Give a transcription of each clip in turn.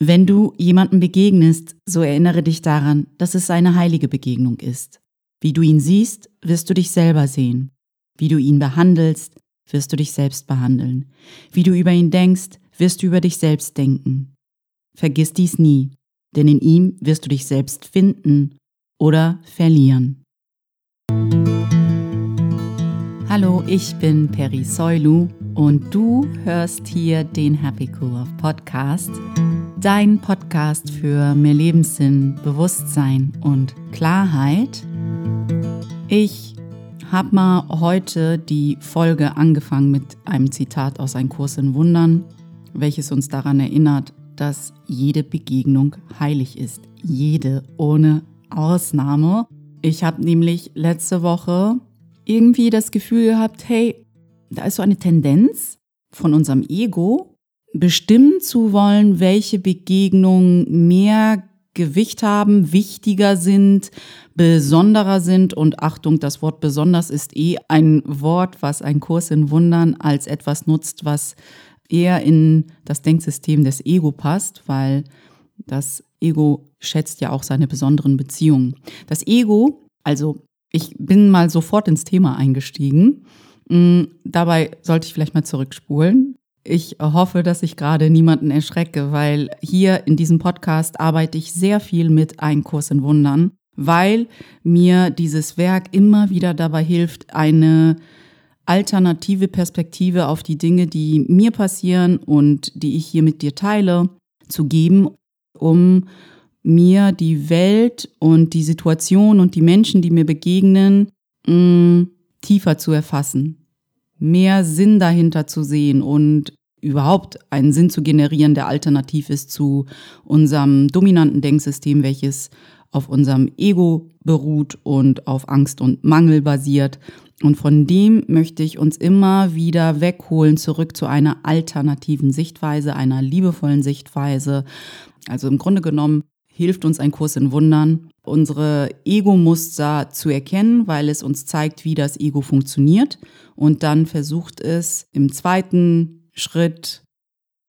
Wenn du jemandem begegnest, so erinnere dich daran, dass es eine heilige Begegnung ist. Wie du ihn siehst, wirst du dich selber sehen. Wie du ihn behandelst, wirst du dich selbst behandeln. Wie du über ihn denkst, wirst du über dich selbst denken. Vergiss dies nie, denn in ihm wirst du dich selbst finden oder verlieren. Hallo, ich bin Peri Soilu und du hörst hier den Happy Cool Podcast dein Podcast für mehr Lebenssinn, Bewusstsein und Klarheit. Ich habe mal heute die Folge angefangen mit einem Zitat aus Ein Kurs in Wundern, welches uns daran erinnert, dass jede Begegnung heilig ist. Jede, ohne Ausnahme. Ich habe nämlich letzte Woche irgendwie das Gefühl gehabt, hey, da ist so eine Tendenz von unserem Ego, bestimmen zu wollen, welche Begegnungen mehr Gewicht haben, wichtiger sind, besonderer sind. Und Achtung, das Wort besonders ist eh ein Wort, was ein Kurs in Wundern als etwas nutzt, was eher in das Denksystem des Ego passt, weil das Ego schätzt ja auch seine besonderen Beziehungen. Das Ego, also ich bin mal sofort ins Thema eingestiegen. Hm, dabei sollte ich vielleicht mal zurückspulen. Ich hoffe, dass ich gerade niemanden erschrecke, weil hier in diesem Podcast arbeite ich sehr viel mit Ein Kurs in Wundern, weil mir dieses Werk immer wieder dabei hilft, eine alternative Perspektive auf die Dinge, die mir passieren und die ich hier mit dir teile, zu geben, um mir die Welt und die Situation und die Menschen, die mir begegnen, mh, mm, tiefer zu erfassen, mehr Sinn dahinter zu sehen und überhaupt einen Sinn zu generieren, der alternativ ist zu unserem dominanten Denksystem, welches auf unserem Ego beruht und auf Angst und Mangel basiert. Und von dem möchte ich uns immer wieder wegholen, zurück zu einer alternativen Sichtweise, einer liebevollen Sichtweise. Also im Grunde genommen hilft uns ein Kurs in Wundern, unsere Ego-Muster zu erkennen, weil es uns zeigt, wie das Ego funktioniert. Und dann versucht es im zweiten Schritt,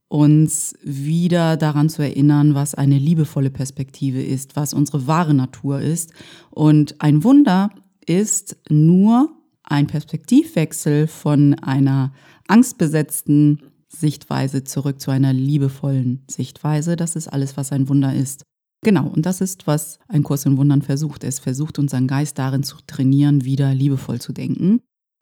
uns wieder daran zu erinnern, was eine liebevolle Perspektive ist, was unsere wahre Natur ist. Und ein Wunder ist nur ein Perspektivwechsel von einer angstbesetzten Sichtweise zurück zu einer liebevollen Sichtweise. Das ist alles, was ein Wunder ist. Genau, und das ist, was ein Kurs in Wundern versucht. Es versucht unseren Geist darin zu trainieren, wieder liebevoll zu denken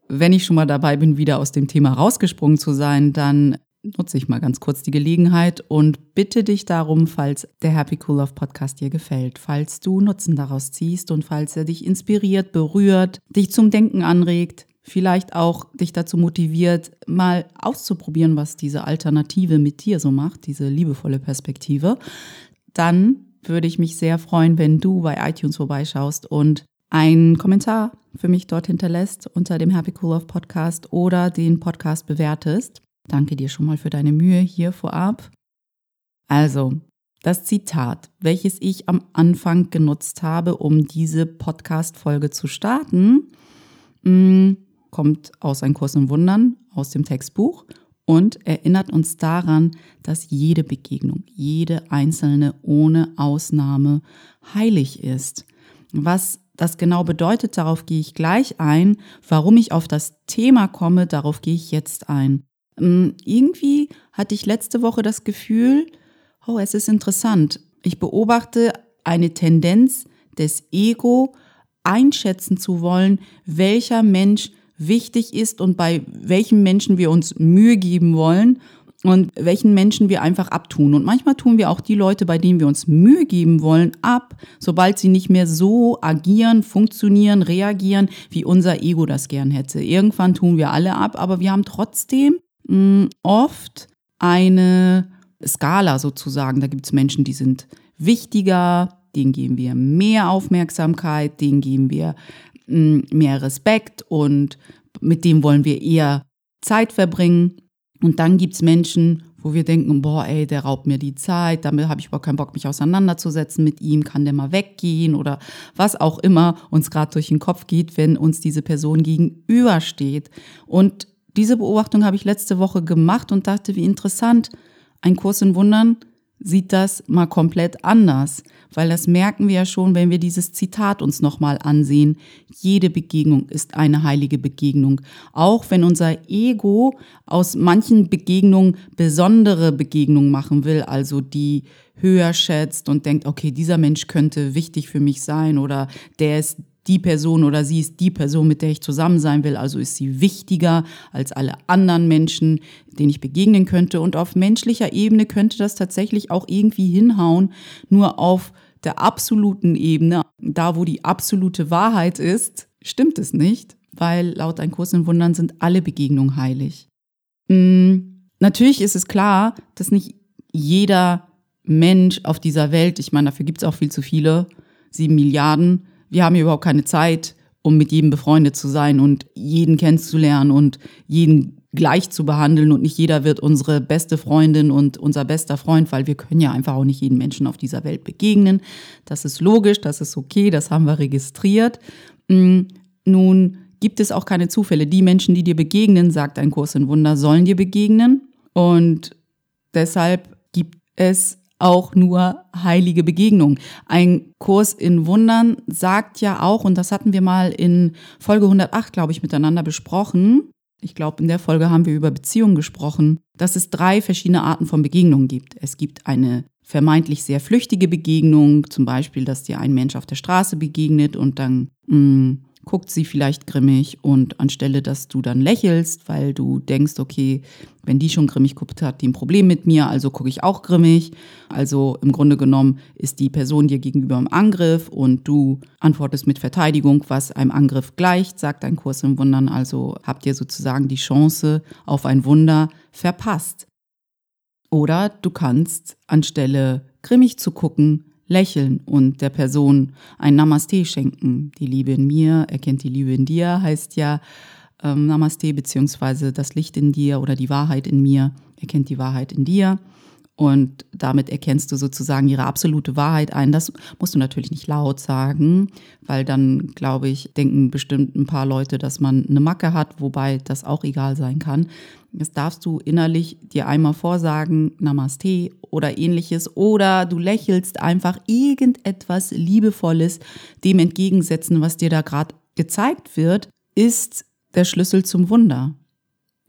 wenn ich schon mal dabei bin, wieder aus dem Thema rausgesprungen zu sein, dann nutze ich mal ganz kurz die Gelegenheit und bitte dich darum, falls der Happy Cool Love Podcast dir gefällt, falls du Nutzen daraus ziehst und falls er dich inspiriert, berührt, dich zum Denken anregt, vielleicht auch dich dazu motiviert, mal auszuprobieren, was diese Alternative mit dir so macht, diese liebevolle Perspektive, dann würde ich mich sehr freuen, wenn du bei iTunes vorbeischaust und einen Kommentar für mich dort hinterlässt unter dem Happy Cool Love Podcast oder den Podcast bewertest. Danke dir schon mal für deine Mühe hier vorab. Also, das Zitat, welches ich am Anfang genutzt habe, um diese Podcast-Folge zu starten, mm, kommt aus Ein Kurs im Wundern, aus dem Textbuch und erinnert uns daran, dass jede Begegnung, jede einzelne ohne Ausnahme heilig ist. Was das genau bedeutet, darauf gehe ich gleich ein. Warum ich auf das Thema komme, darauf gehe ich jetzt ein. Ähm, irgendwie hatte ich letzte Woche das Gefühl, oh, es ist interessant. Ich beobachte eine Tendenz des Ego, einschätzen zu wollen, welcher Mensch wichtig ist und bei welchem Menschen wir uns Mühe geben wollen und welchen Menschen wir einfach abtun. Und manchmal tun wir auch die Leute, bei denen wir uns Mühe geben wollen, ab, sobald sie nicht mehr so agieren, funktionieren, reagieren, wie unser Ego das gern hätte. Irgendwann tun wir alle ab, aber wir haben trotzdem mh, mm, oft eine Skala sozusagen. Da gibt es Menschen, die sind wichtiger, denen geben wir mehr Aufmerksamkeit, denen geben wir mh, mm, mehr Respekt und mit dem wollen wir eher Zeit verbringen. Und dann gibt es Menschen, wo wir denken, boah, ey, der raubt mir die Zeit, damit habe ich überhaupt keinen Bock, mich auseinanderzusetzen mit ihm, kann der mal weggehen oder was auch immer uns gerade durch den Kopf geht, wenn uns diese Person gegenübersteht. Und diese Beobachtung habe ich letzte Woche gemacht und dachte, wie interessant, ein Kurs in Wundern sieht das mal komplett anders, weil das merken wir ja schon, wenn wir dieses Zitat uns nochmal ansehen. Jede Begegnung ist eine heilige Begegnung. Auch wenn unser Ego aus manchen Begegnungen besondere Begegnungen machen will, also die höher schätzt und denkt, okay, dieser Mensch könnte wichtig für mich sein oder der ist die Person oder sie ist die Person, mit der ich zusammen sein will, also ist sie wichtiger als alle anderen Menschen, denen ich begegnen könnte. Und auf menschlicher Ebene könnte das tatsächlich auch irgendwie hinhauen, nur auf der absoluten Ebene, da wo die absolute Wahrheit ist, stimmt es nicht, weil laut Ein Kurs in Wundern sind alle Begegnungen heilig. Hm, natürlich ist es klar, dass nicht jeder Mensch auf dieser Welt, ich meine, dafür gibt es auch viel zu viele, sieben Milliarden, wir haben hier überhaupt keine Zeit, um mit jedem befreundet zu sein und jeden kennenzulernen und jeden gleich zu behandeln und nicht jeder wird unsere beste Freundin und unser bester Freund, weil wir können ja einfach auch nicht jedem Menschen auf dieser Welt begegnen. Das ist logisch, das ist okay, das haben wir registriert. Mm, nun gibt es auch keine Zufälle. Die Menschen, die dir begegnen, sagt ein Kurs in Wunder, sollen dir begegnen und deshalb gibt es auch nur heilige Begegnung. Ein Kurs in Wundern sagt ja auch, und das hatten wir mal in Folge 108, glaube ich, miteinander besprochen. Ich glaube, in der Folge haben wir über Beziehungen gesprochen, dass es drei verschiedene Arten von Begegnungen gibt. Es gibt eine vermeintlich sehr flüchtige Begegnung, zum Beispiel, dass dir ein Mensch auf der Straße begegnet und dann mh, mm, guckt sie vielleicht grimmig und anstelle, dass du dann lächelst, weil du denkst, okay, wenn die schon grimmig guckt, hat die ein Problem mit mir, also gucke ich auch grimmig. Also im Grunde genommen ist die Person dir gegenüber im Angriff und du antwortest mit Verteidigung, was einem Angriff gleicht, sagt ein Kurs im Wundern. Also habt ihr sozusagen die Chance auf ein Wunder verpasst. Oder du kannst anstelle grimmig zu gucken, lächeln und der Person ein Namaste schenken. Die Liebe in mir erkennt die Liebe in dir, heißt ja ähm, Namaste, beziehungsweise das Licht in dir oder die Wahrheit in mir erkennt die Wahrheit in dir. Und damit erkennst du sozusagen ihre absolute Wahrheit ein. Das musst du natürlich nicht laut sagen, weil dann, glaube ich, denken bestimmt ein paar Leute, dass man eine Macke hat, wobei das auch egal sein kann. Das darfst du innerlich dir einmal vorsagen, Namaste oder ähnliches. Oder du lächelst einfach irgendetwas Liebevolles dem entgegensetzen, was dir da gerade gezeigt wird, ist der Schlüssel zum Wunder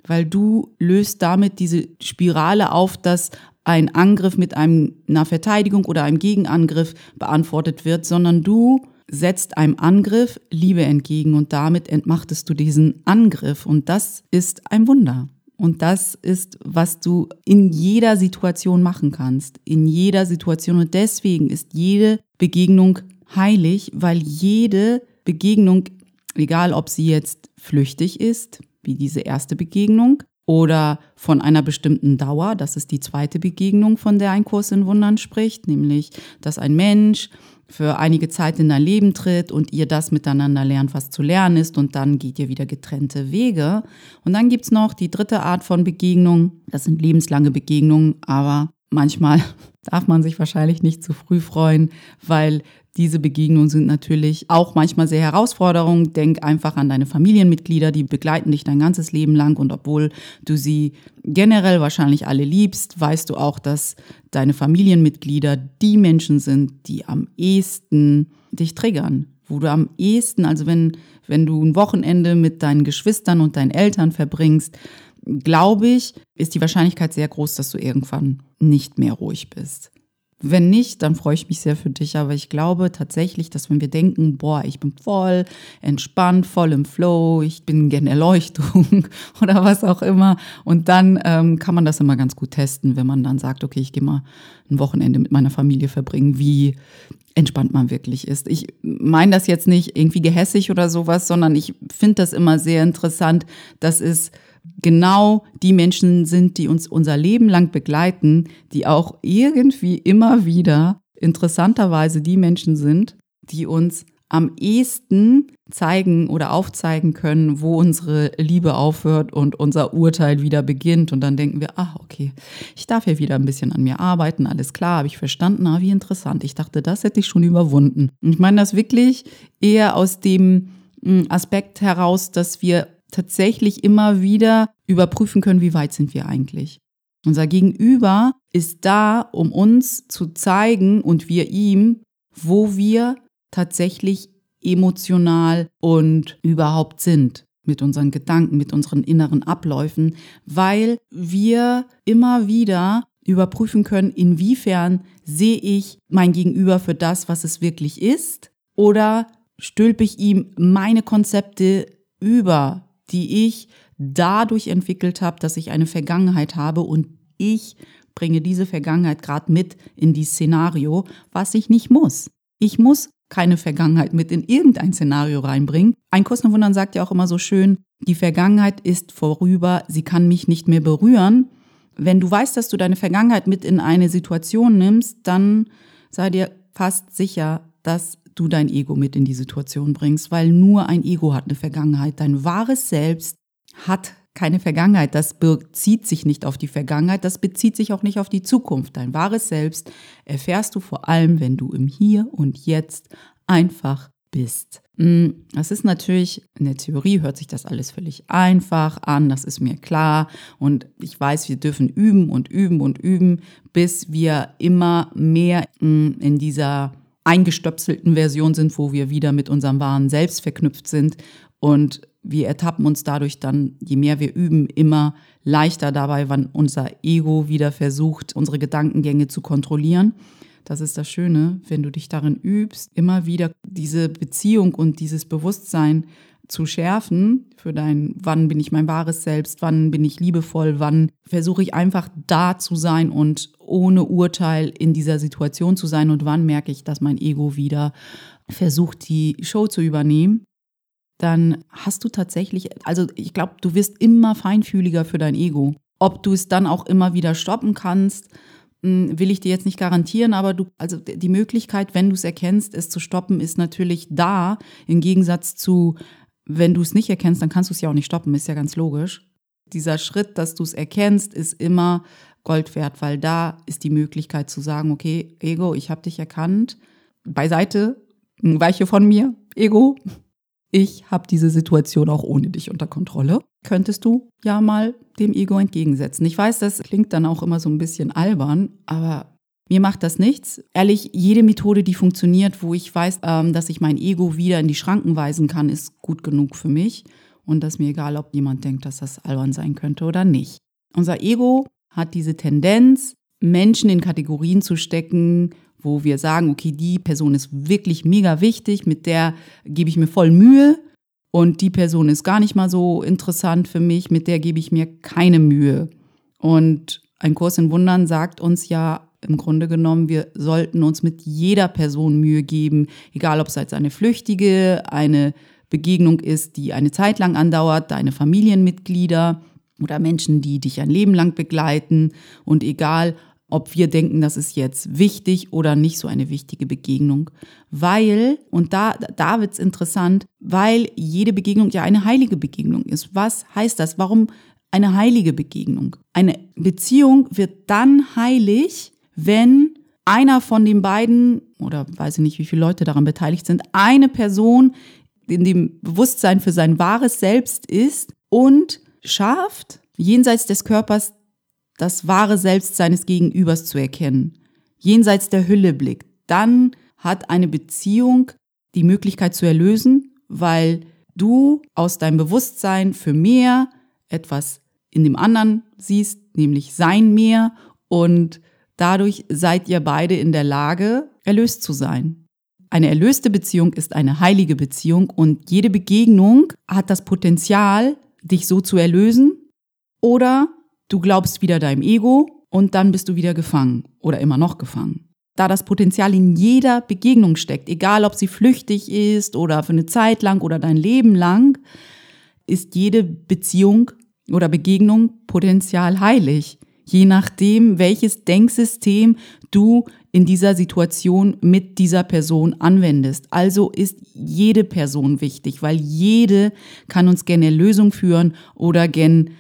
weil du löst damit diese Spirale auf, dass ein Angriff mit einem, einer Verteidigung oder einem Gegenangriff beantwortet wird, sondern du setzt einem Angriff Liebe entgegen und damit entmachtest du diesen Angriff. Und das ist ein Wunder. Und das ist, was du in jeder Situation machen kannst. In jeder Situation. Und deswegen ist jede Begegnung heilig, weil jede Begegnung, egal ob sie jetzt flüchtig ist, wie diese erste Begegnung, oder von einer bestimmten Dauer. Das ist die zweite Begegnung, von der ein Kurs in Wundern spricht, nämlich, dass ein Mensch für einige Zeit in dein Leben tritt und ihr das miteinander lernt, was zu lernen ist und dann geht ihr wieder getrennte Wege. Und dann gibt's noch die dritte Art von Begegnung. Das sind lebenslange Begegnungen, aber manchmal darf man sich wahrscheinlich nicht zu früh freuen, weil diese Begegnungen sind natürlich auch manchmal sehr herausfordernd. Denk einfach an deine Familienmitglieder, die begleiten dich dein ganzes Leben lang und obwohl du sie generell wahrscheinlich alle liebst, weißt du auch, dass deine Familienmitglieder die Menschen sind, die am ehesten dich triggern, wo du am ehesten, also wenn, wenn du ein Wochenende mit deinen Geschwistern und deinen Eltern verbringst, glaube ich, ist die Wahrscheinlichkeit sehr groß, dass du irgendwann nicht mehr ruhig bist. Wenn nicht, dann freue ich mich sehr für dich. Aber ich glaube tatsächlich, dass wenn wir denken, boah, ich bin voll entspannt, voll im Flow, ich bin gerne Erleuchtung oder was auch immer. Und dann ähm, kann man das immer ganz gut testen, wenn man dann sagt, okay, ich gehe mal ein Wochenende mit meiner Familie verbringen, wie entspannt man wirklich ist. Ich meine das jetzt nicht irgendwie gehässig oder sowas, sondern ich finde das immer sehr interessant, dass es genau die Menschen sind, die uns unser Leben lang begleiten, die auch irgendwie immer wieder interessanterweise die Menschen sind, die uns am ehesten zeigen oder aufzeigen können, wo unsere Liebe aufhört und unser Urteil wieder beginnt. Und dann denken wir, ach, okay, ich darf ja wieder ein bisschen an mir arbeiten, alles klar, habe ich verstanden, ah, wie interessant. Ich dachte, das hätte ich schon überwunden. Und ich meine das wirklich eher aus dem hm, Aspekt heraus, dass wir tatsächlich immer wieder überprüfen können, wie weit sind wir eigentlich. Unser Gegenüber ist da, um uns zu zeigen und wir ihm, wo wir tatsächlich emotional und überhaupt sind mit unseren Gedanken, mit unseren inneren Abläufen, weil wir immer wieder überprüfen können, inwiefern sehe ich mein Gegenüber für das, was es wirklich ist, oder stülpe ich ihm meine Konzepte über, die ich dadurch entwickelt habe, dass ich eine Vergangenheit habe und ich bringe diese Vergangenheit gerade mit in die Szenario, was ich nicht muss. Ich muss keine Vergangenheit mit in irgendein Szenario reinbringen. Ein Kurs nach Wundern sagt ja auch immer so schön, die Vergangenheit ist vorüber, sie kann mich nicht mehr berühren. Wenn du weißt, dass du deine Vergangenheit mit in eine Situation nimmst, dann sei dir fast sicher, dass du dein Ego mit in die Situation bringst, weil nur ein Ego hat eine Vergangenheit. Dein wahres Selbst hat keine Vergangenheit. Das bezieht sich nicht auf die Vergangenheit, das bezieht sich auch nicht auf die Zukunft. Dein wahres Selbst erfährst du vor allem, wenn du im Hier und Jetzt einfach bist. Mm, das ist natürlich, in der Theorie hört sich das alles völlig einfach an, das ist mir klar. Und ich weiß, wir dürfen üben und üben und üben, bis wir immer mehr mm, in dieser eingestöpselten Version sind, wo wir wieder mit unserem wahren Selbst verknüpft sind. Und wir ertappen uns dadurch dann, je mehr wir üben, immer leichter dabei, wann unser Ego wieder versucht, unsere Gedankengänge zu kontrollieren. Das ist das Schöne, wenn du dich darin übst, immer wieder diese Beziehung und dieses Bewusstsein zu schärfen für dein, wann bin ich mein wahres Selbst, wann bin ich liebevoll, wann versuche ich einfach da zu sein und ohne Urteil in dieser Situation zu sein und wann merke ich, dass mein Ego wieder versucht, die Show zu übernehmen dann hast du tatsächlich, also ich glaube, du wirst immer feinfühliger für dein Ego. Ob du es dann auch immer wieder stoppen kannst, hm, will ich dir jetzt nicht garantieren, aber du, also die Möglichkeit, wenn du es erkennst, es zu stoppen, ist natürlich da. Im Gegensatz zu, wenn du es nicht erkennst, dann kannst du es ja auch nicht stoppen, ist ja ganz logisch. Dieser Schritt, dass du es erkennst, ist immer Gold wert, weil da ist die Möglichkeit zu sagen, okay, Ego, ich habe dich erkannt, beiseite, weiche von mir, Ego, ich habe diese Situation auch ohne dich unter Kontrolle. Könntest du ja mal dem Ego entgegensetzen. Ich weiß, das klingt dann auch immer so ein bisschen albern, aber mir macht das nichts. Ehrlich, jede Methode, die funktioniert, wo ich weiß, ähm, dass ich mein Ego wieder in die Schranken weisen kann, ist gut genug für mich. Und das ist mir egal, ob jemand denkt, dass das albern sein könnte oder nicht. Unser Ego hat diese Tendenz, Menschen in Kategorien zu stecken, wo wir sagen, okay, die Person ist wirklich mega wichtig, mit der gebe ich mir voll Mühe und die Person ist gar nicht mal so interessant für mich, mit der gebe ich mir keine Mühe. Und ein Kurs in Wundern sagt uns ja im Grunde genommen, wir sollten uns mit jeder Person Mühe geben, egal ob es als eine flüchtige, eine Begegnung ist, die eine Zeit lang andauert, deine Familienmitglieder oder Menschen, die dich ein Leben lang begleiten und egal, ob wir denken, das ist jetzt wichtig oder nicht so eine wichtige Begegnung. Weil, und da, da wird's interessant, weil jede Begegnung ja eine heilige Begegnung ist. Was heißt das? Warum eine heilige Begegnung? Eine Beziehung wird dann heilig, wenn einer von den beiden, oder weiß ich nicht, wie viele Leute daran beteiligt sind, eine Person in dem Bewusstsein für sein wahres Selbst ist und schafft, jenseits des Körpers das wahre Selbst seines Gegenübers zu erkennen, jenseits der Hülle blickt, dann hat eine Beziehung die Möglichkeit zu erlösen, weil du aus deinem Bewusstsein für mehr etwas in dem anderen siehst, nämlich sein mehr und dadurch seid ihr beide in der Lage, erlöst zu sein. Eine erlöste Beziehung ist eine heilige Beziehung und jede Begegnung hat das Potenzial, dich so zu erlösen oder Du glaubst wieder deinem Ego und dann bist du wieder gefangen oder immer noch gefangen. Da das Potenzial in jeder Begegnung steckt, egal ob sie flüchtig ist oder für eine Zeit lang oder dein Leben lang, ist jede Beziehung oder Begegnung potenzial heilig, je nachdem, welches Denksystem du in dieser Situation mit dieser Person anwendest. Also ist jede Person wichtig, weil jede kann uns gerne Lösung führen oder gen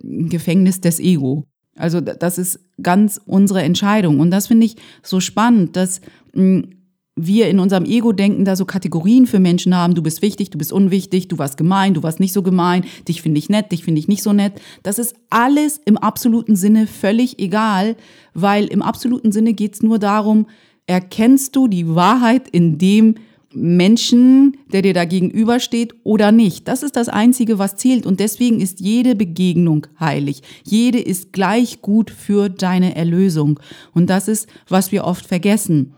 Gefängnis des Ego. Also das ist ganz unsere Entscheidung. Und das finde ich so spannend, dass hm, wir in unserem Ego-Denken da so Kategorien für Menschen haben, du bist wichtig, du bist unwichtig, du warst gemein, du warst nicht so gemein, dich finde ich nett, dich finde ich nicht so nett. Das ist alles im absoluten Sinne völlig egal, weil im absoluten Sinne geht es nur darum, erkennst du die Wahrheit in dem Menschen, der dir da gegenübersteht oder nicht. Das ist das Einzige, was zählt. Und deswegen ist jede Begegnung heilig. Jede ist gleich gut für deine Erlösung. Und das ist, was wir oft vergessen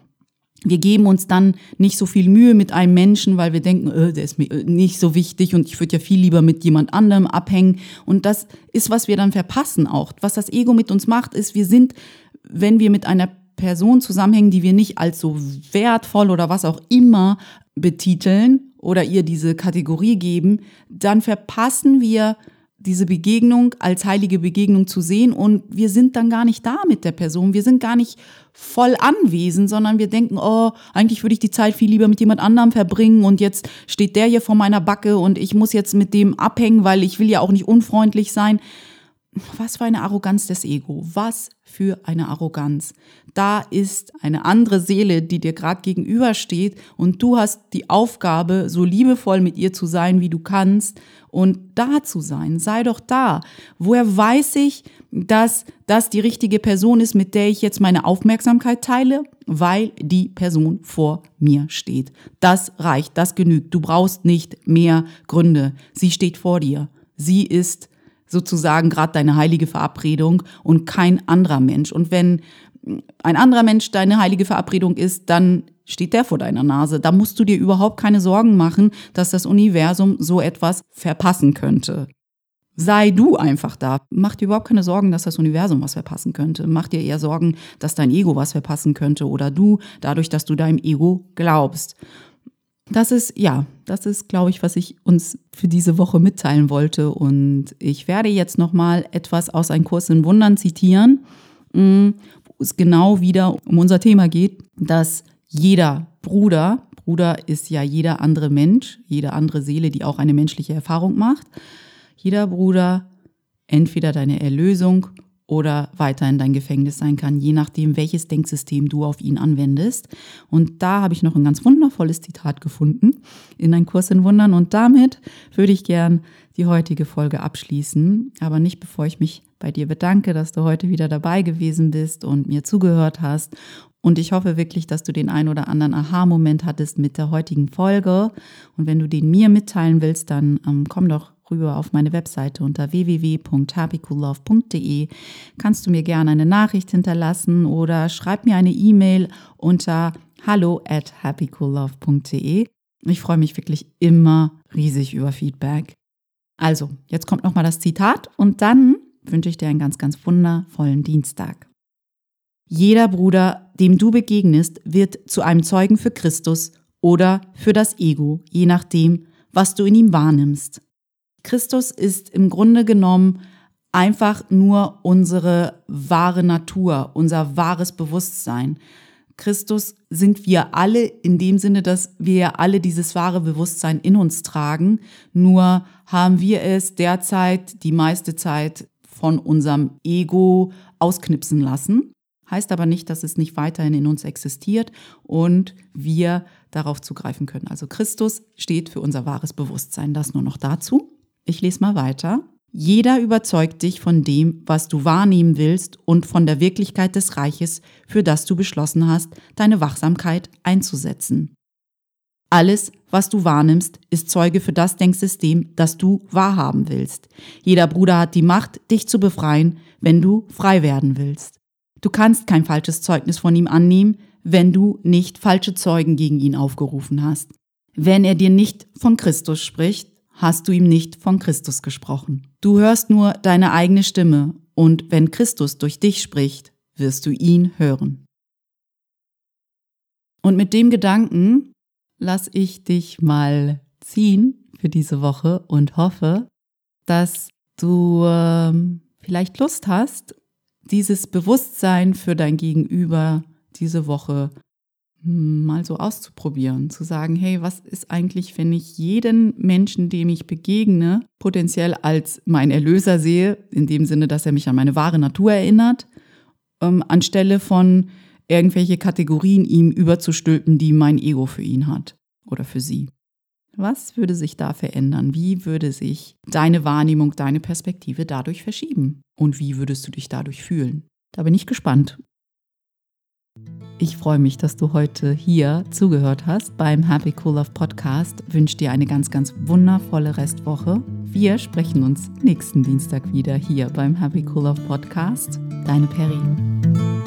wir geben uns dann nicht so viel Mühe mit einem Menschen, weil wir denken, äh, der ist mir äh, nicht so wichtig und ich würde ja viel lieber mit jemand anderem abhängen. Und das ist, was wir dann verpassen auch. Was das Ego mit uns macht, ist, wir sind, wenn wir mit einer Person zusammenhängen, die wir nicht als so wertvoll oder was auch immer betiteln oder ihr diese Kategorie geben, dann verpassen wir diese Begegnung als heilige Begegnung zu sehen und wir sind dann gar nicht da mit der Person. Wir sind gar nicht voll anwesend, sondern wir denken, oh, eigentlich würde ich die Zeit viel lieber mit jemand anderem verbringen und jetzt steht der hier vor meiner Backe und ich muss jetzt mit dem abhängen, weil ich will ja auch nicht unfreundlich sein. Was für eine Arroganz des Ego. Was für eine Arroganz. Da ist eine andere Seele, die dir gerade gegenübersteht und du hast die Aufgabe, so liebevoll mit ihr zu sein, wie du kannst und da zu sein. Sei doch da. Woher weiß ich, dass das die richtige Person ist, mit der ich jetzt meine Aufmerksamkeit teile? Weil die Person vor mir steht. Das reicht, das genügt. Du brauchst nicht mehr Gründe. Sie steht vor dir. Sie ist sozusagen gerade deine heilige Verabredung und kein anderer Mensch. Und wenn ein anderer Mensch deine heilige Verabredung ist, dann steht der vor deiner Nase. Da musst du dir überhaupt keine Sorgen machen, dass das Universum so etwas verpassen könnte. Sei du einfach da. Mach dir überhaupt keine Sorgen, dass das Universum was verpassen könnte. Mach dir eher Sorgen, dass dein Ego was verpassen könnte oder du, dadurch, dass du deinem Ego glaubst. Das ist, ja, das ist, glaube ich, was ich uns für diese Woche mitteilen wollte. Und ich werde jetzt nochmal etwas aus einem Kurs in Wundern zitieren, mm, wo es genau wieder um unser Thema geht, dass jeder Bruder, Bruder ist ja jeder andere Mensch, jede andere Seele, die auch eine menschliche Erfahrung macht, jeder Bruder entweder deine Erlösung oder weiter in dein Gefängnis sein kann, je nachdem, welches Denksystem du auf ihn anwendest. Und da habe ich noch ein ganz wundervolles Zitat gefunden in ein Kurs in Wundern. Und damit würde ich gern die heutige Folge abschließen, aber nicht bevor ich mich bei dir bedanke, dass du heute wieder dabei gewesen bist und mir zugehört hast und ich hoffe wirklich, dass du den ein oder anderen Aha-Moment hattest mit der heutigen Folge. Und wenn du den mir mitteilen willst, dann ähm, komm doch rüber auf meine Webseite unter www.happycoollove.de. Kannst du mir gerne eine Nachricht hinterlassen oder schreib mir eine E-Mail unter hallo at happycoollove.de. Ich freue mich wirklich immer riesig über Feedback. Also, jetzt kommt nochmal das Zitat und dann wünsche ich dir einen ganz, ganz wundervollen Dienstag. Jeder Bruder, dem du begegnest, wird zu einem Zeugen für Christus oder für das Ego, je nachdem, was du in ihm wahrnimmst. Christus ist im Grunde genommen einfach nur unsere wahre Natur, unser wahres Bewusstsein. Christus sind wir alle in dem Sinne, dass wir alle dieses wahre Bewusstsein in uns tragen. Nur haben wir es derzeit die meiste Zeit von unserem Ego ausknipsen lassen heißt aber nicht, dass es nicht weiterhin in uns existiert und wir darauf zugreifen können. Also Christus steht für unser wahres Bewusstsein. Das nur noch dazu. Ich lese mal weiter. Jeder überzeugt dich von dem, was du wahrnehmen willst und von der Wirklichkeit des Reiches, für das du beschlossen hast, deine Wachsamkeit einzusetzen. Alles, was du wahrnimmst, ist Zeuge für das Denksystem, das du wahrhaben willst. Jeder Bruder hat die Macht, dich zu befreien, wenn du frei werden willst. Du kannst kein falsches Zeugnis von ihm annehmen, wenn du nicht falsche Zeugen gegen ihn aufgerufen hast. Wenn er dir nicht von Christus spricht, hast du ihm nicht von Christus gesprochen. Du hörst nur deine eigene Stimme und wenn Christus durch dich spricht, wirst du ihn hören. Und mit dem Gedanken lass ich dich mal ziehen für diese Woche und hoffe, dass du äh, vielleicht Lust hast dieses Bewusstsein für dein Gegenüber diese Woche mal so auszuprobieren, zu sagen, hey, was ist eigentlich, wenn ich jeden Menschen, dem ich begegne, potenziell als mein Erlöser sehe, in dem Sinne, dass er mich an meine wahre Natur erinnert, ähm, anstelle von irgendwelche Kategorien ihm überzustülpen, die mein Ego für ihn hat oder für sie. Was würde sich da verändern? Wie würde sich deine Wahrnehmung, deine Perspektive dadurch verschieben? Und wie würdest du dich dadurch fühlen? Da bin ich gespannt. Ich freue mich, dass du heute hier zugehört hast beim Happy Cool Love Podcast. Wünsche dir eine ganz, ganz wundervolle Restwoche. Wir sprechen uns nächsten Dienstag wieder hier beim Happy Cool Love Podcast. Deine Perrin.